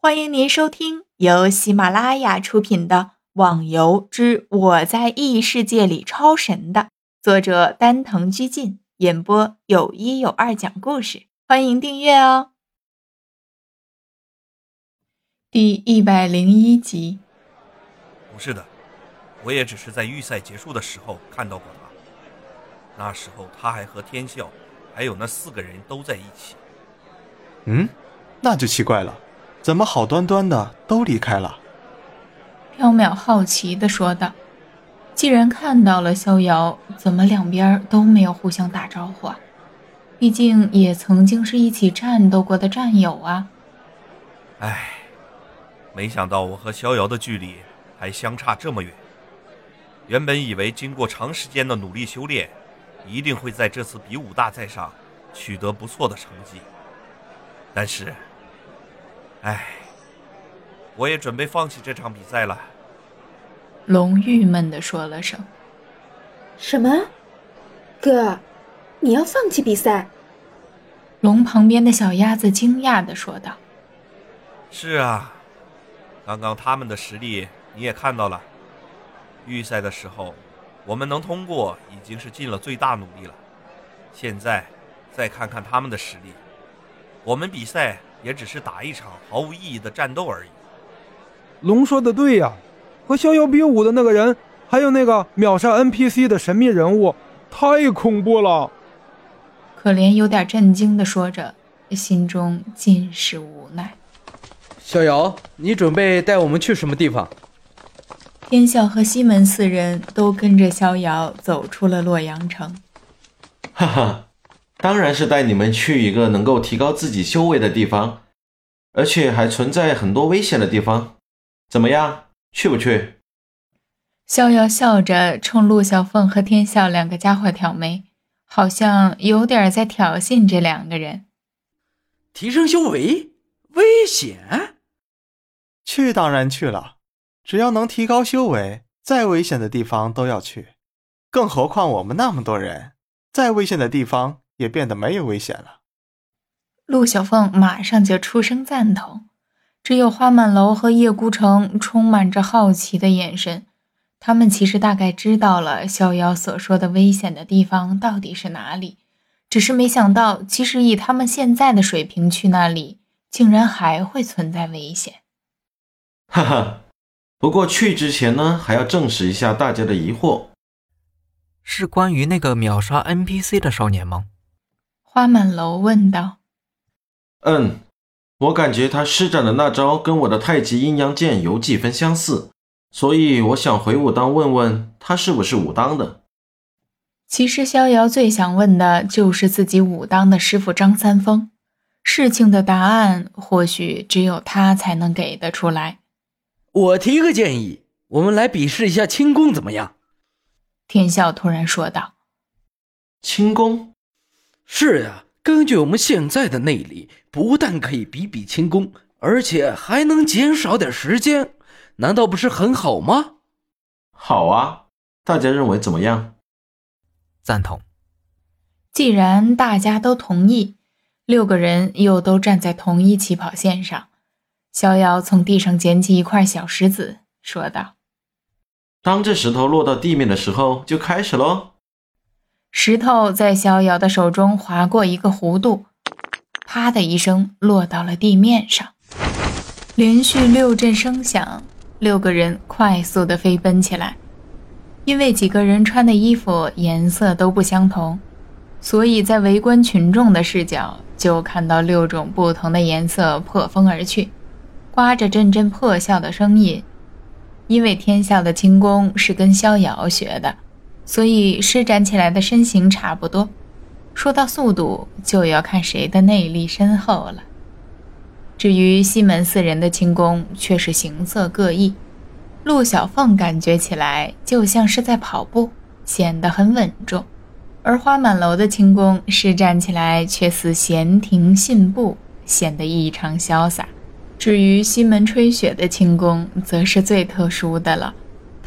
欢迎您收听由喜马拉雅出品的《网游之我在异世界里超神》的作者丹藤居进演播，有一有二讲故事。欢迎订阅哦。第一百零一集。不是的，我也只是在预赛结束的时候看到过他。那时候他还和天笑，还有那四个人都在一起。嗯，那就奇怪了。怎么好端端的都离开了？缥缈好奇的说道：“既然看到了逍遥，怎么两边都没有互相打招呼啊？毕竟也曾经是一起战斗过的战友啊。”唉，没想到我和逍遥的距离还相差这么远。原本以为经过长时间的努力修炼，一定会在这次比武大赛上取得不错的成绩，但是……唉，我也准备放弃这场比赛了。龙郁闷的说了声：“什么？哥，你要放弃比赛？”龙旁边的小鸭子惊讶的说道：“是啊，刚刚他们的实力你也看到了。预赛的时候，我们能通过已经是尽了最大努力了。现在再看看他们的实力，我们比赛。”也只是打一场毫无意义的战斗而已。龙说的对呀，和逍遥比武的那个人，还有那个秒杀 NPC 的神秘人物，太恐怖了。可怜有点震惊的说着，心中尽是无奈。逍遥，你准备带我们去什么地方？天笑和西门四人都跟着逍遥走出了洛阳城。哈哈。当然是带你们去一个能够提高自己修为的地方，而且还存在很多危险的地方。怎么样，去不去？逍遥笑着冲陆小凤和天笑两个家伙挑眉，好像有点在挑衅这两个人。提升修为，危险？去当然去了，只要能提高修为，再危险的地方都要去。更何况我们那么多人，再危险的地方。也变得没有危险了。陆小凤马上就出声赞同，只有花满楼和叶孤城充满着好奇的眼神。他们其实大概知道了逍遥所说的危险的地方到底是哪里，只是没想到，其实以他们现在的水平去那里，竟然还会存在危险。哈哈，不过去之前呢，还要证实一下大家的疑惑，是关于那个秒杀 NPC 的少年吗？花满楼问道：“嗯，我感觉他施展的那招跟我的太极阴阳剑有几分相似，所以我想回武当问问他是不是武当的。”其实逍遥最想问的就是自己武当的师傅张三丰，事情的答案或许只有他才能给得出来。我提个建议，我们来比试一下轻功怎么样？天笑突然说道：“轻功。”是呀，根据我们现在的内力，不但可以比比轻功，而且还能减少点时间，难道不是很好吗？好啊，大家认为怎么样？赞同。既然大家都同意，六个人又都站在同一起跑线上，逍遥从地上捡起一块小石子，说道：“当这石头落到地面的时候，就开始喽。”石头在逍遥的手中划过一个弧度，啪的一声落到了地面上。连续六阵声响，六个人快速的飞奔起来。因为几个人穿的衣服颜色都不相同，所以在围观群众的视角就看到六种不同的颜色破风而去，刮着阵阵破笑的声音。因为天笑的轻功是跟逍遥学的。所以施展起来的身形差不多，说到速度，就要看谁的内力深厚了。至于西门四人的轻功，却是形色各异。陆小凤感觉起来就像是在跑步，显得很稳重；而花满楼的轻功施展起来却似闲庭信步，显得异常潇洒。至于西门吹雪的轻功，则是最特殊的了。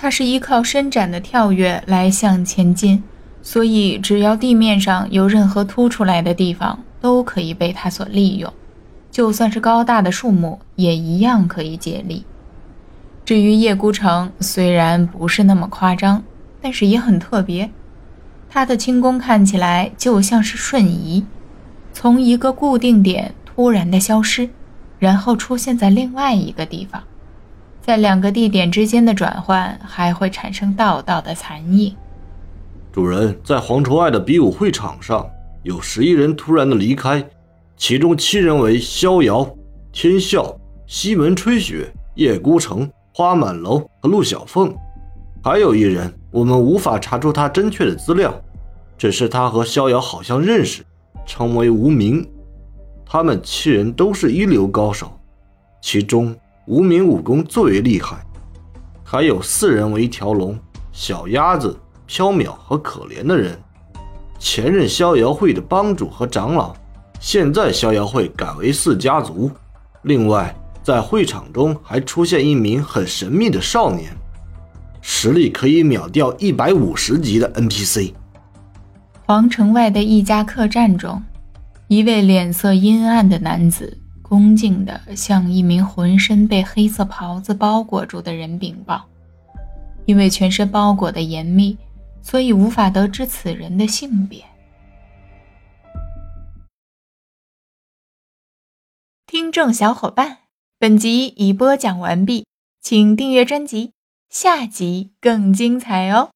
它是依靠伸展的跳跃来向前进，所以只要地面上有任何凸出来的地方，都可以被它所利用。就算是高大的树木，也一样可以借力。至于叶孤城，虽然不是那么夸张，但是也很特别。他的轻功看起来就像是瞬移，从一个固定点突然的消失，然后出现在另外一个地方。在两个地点之间的转换，还会产生道道的残影。主人，在黄愁爱的比武会场上，有十一人突然的离开，其中七人为逍遥、天笑、西门吹雪、叶孤城、花满楼和陆小凤，还有一人。我们无法查出他真确的资料，只是他和逍遥好像认识，称为无名。他们七人都是一流高手，其中无名武功最为厉害。还有四人为一条龙：小鸭子、缥缈和可怜的人，前任逍遥会的帮主和长老，现在逍遥会改为四家族。另外，在会场中还出现一名很神秘的少年。实力可以秒掉一百五十级的 NPC。皇城外的一家客栈中，一位脸色阴暗的男子恭敬地向一名浑身被黑色袍子包裹住的人禀报。因为全身包裹的严密，所以无法得知此人的性别。听众小伙伴，本集已播讲完毕，请订阅专辑。下集更精彩哦！